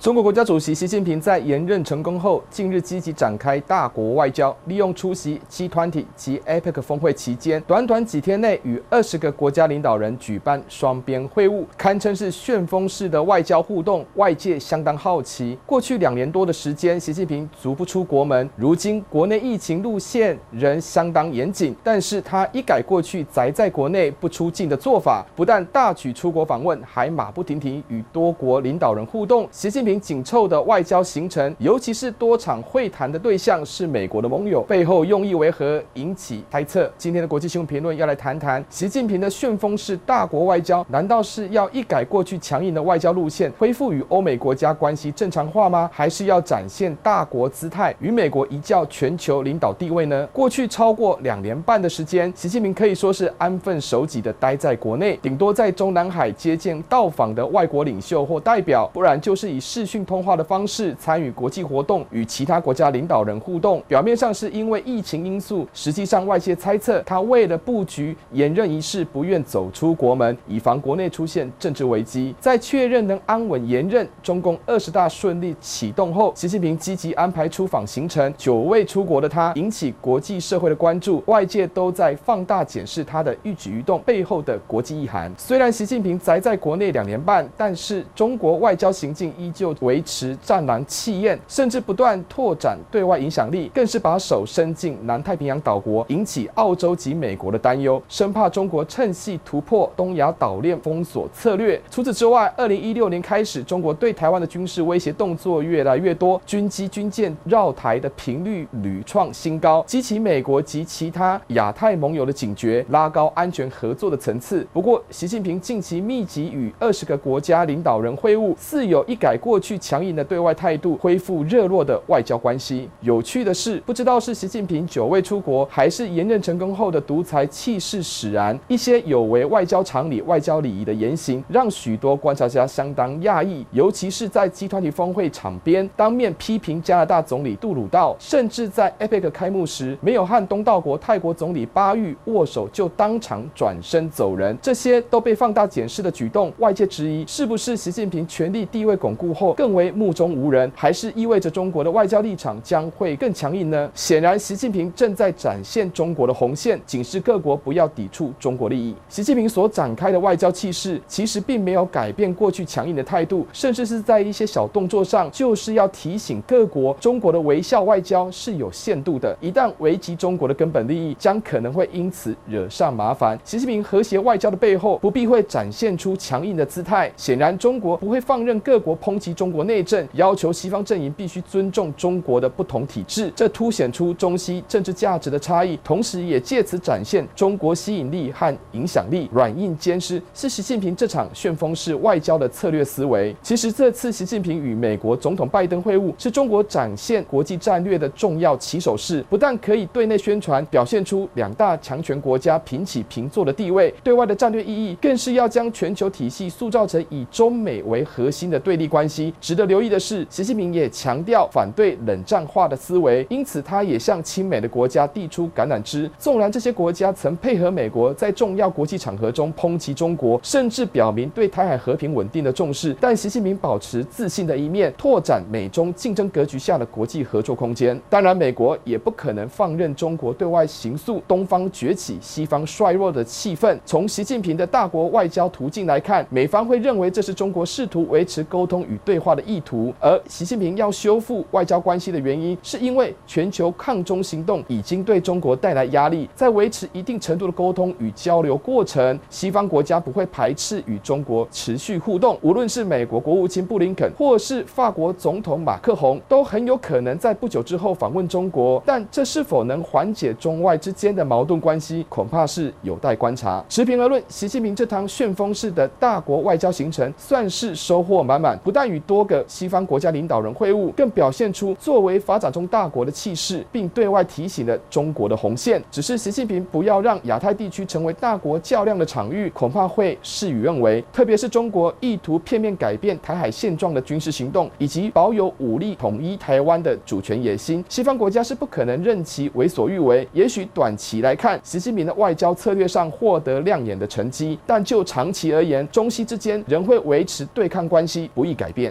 中国国家主席习近平在连任成功后，近日积极展开大国外交，利用出席 G20 及 APEC 峰会期间，短短几天内与二十个国家领导人举办双边会晤，堪称是旋风式的外交互动。外界相当好奇，过去两年多的时间，习近平足不出国门，如今国内疫情路线仍相当严谨，但是他一改过去宅在国内不出境的做法，不但大举出国访问，还马不停蹄与多国领导人互动。习近平。紧凑的外交行程，尤其是多场会谈的对象是美国的盟友，背后用意为何引起猜测。今天的国际新闻评论要来谈谈习近平的旋风式大国外交，难道是要一改过去强硬的外交路线，恢复与欧美国家关系正常化吗？还是要展现大国姿态，与美国一较全球领导地位呢？过去超过两年半的时间，习近平可以说是安分守己的待在国内，顶多在中南海接见到访的外国领袖或代表，不然就是以视讯通话的方式参与国际活动，与其他国家领导人互动。表面上是因为疫情因素，实际上外界猜测他为了布局连任仪式，不愿走出国门，以防国内出现政治危机。在确认能安稳延任，中共二十大顺利启动后，习近平积极安排出访行程，久未出国的他引起国际社会的关注，外界都在放大检视他的一举一动背后的国际意涵。虽然习近平宅在国内两年半，但是中国外交行径依旧维持战狼气焰，甚至不断拓展对外影响力，更是把手伸进南太平洋岛国，引起澳洲及美国的担忧，生怕中国趁隙突破东亚岛链封锁策略。除此之外，二零一六年开始，中国对台湾的军事威胁动作越来越多，军机军舰绕台的频率屡创新高，激起美国及其他亚太盟友的警觉，拉高安全合作的层次。不过，习近平近期密集与二十个国家领导人会晤，似有一改过去强硬的对外态度，恢复热络的外交关系。有趣的是，不知道是习近平久未出国，还是连任成功后的独裁气势使然，一些有违外交常理、外交礼仪的言行，让许多观察家相当讶异。尤其是在集团体峰会场边，当面批评加拿大总理杜鲁道，甚至在 APEC 开幕时没有和东道国泰国总理巴育握手，就当场转身走人。这些都被放大检视的举动，外界质疑是不是习近平权力地位巩固后更为目中无人，还是意味着中国的外交立场将会更强硬呢？显然，习近平正在展现中国的红线，警示各国不要抵触中国利益。习近平所展开的外交气势，其实并没有改变过去强硬的态度，甚至是在一些小动作上，就是要提醒各国，中国的微笑外交是有限度的，一旦危及中国的根本利益，将可能会因此惹上麻烦。习近平和谐外交的背后，不必会展现出强硬的姿态。显然，中国不会放任各国抨击中国内政，要求西方阵营必须尊重中国的不同体制，这凸显出中西政治价值的差异，同时也借此展现中国吸引力和影响力。软硬兼施是习近平这场旋风式外交的策略思维。其实，这次习近平与美国总统拜登会晤，是中国展现国际战略的重要起手式。不但可以对内宣传，表现出两大强权国家平起平坐的地位；对外的战略意义，更是要将全球体系塑造成以中美为核心的对立关系。值得留意的是，习近平也强调反对冷战化的思维，因此他也向亲美的国家递出橄榄枝。纵然这些国家曾配合美国在重要国际场合中抨击中国，甚至表明对台海和平稳定的重视，但习近平保持自信的一面，拓展美中竞争格局下的国际合作空间。当然，美国也不可能放任中国对外形塑东方崛起、西方衰弱的气氛。从习近平的大国外交途径来看，美方会认为这是中国试图维持沟通与对话的意图，而习近平要修复外交关系的原因，是因为全球抗中行动已经对中国带来压力，在维持一定程度的沟通与交流过程，西方国家不会排斥与中国持续互动。无论是美国国务卿布林肯，或是法国总统马克宏，都很有可能在不久之后访问中国。但这是否能缓解中外之间的矛盾关系，恐怕是有待观察。持平而论，习近平这趟旋风式的大国外交行程算是收获满满，不但与多个西方国家领导人会晤，更表现出作为发展中大国的气势，并对外提醒了中国的红线。只是习近平不要让亚太地区成为大国较量的场域，恐怕会事与愿违。特别是中国意图片面改变台海现状的军事行动，以及保有武力统一台湾的主权野心，西方国家是不可能任其为所欲为。也许短期来看，习近平的外交策略上获得亮眼的成绩，但就长期而言，中西之间仍会维持对抗关系，不易改变。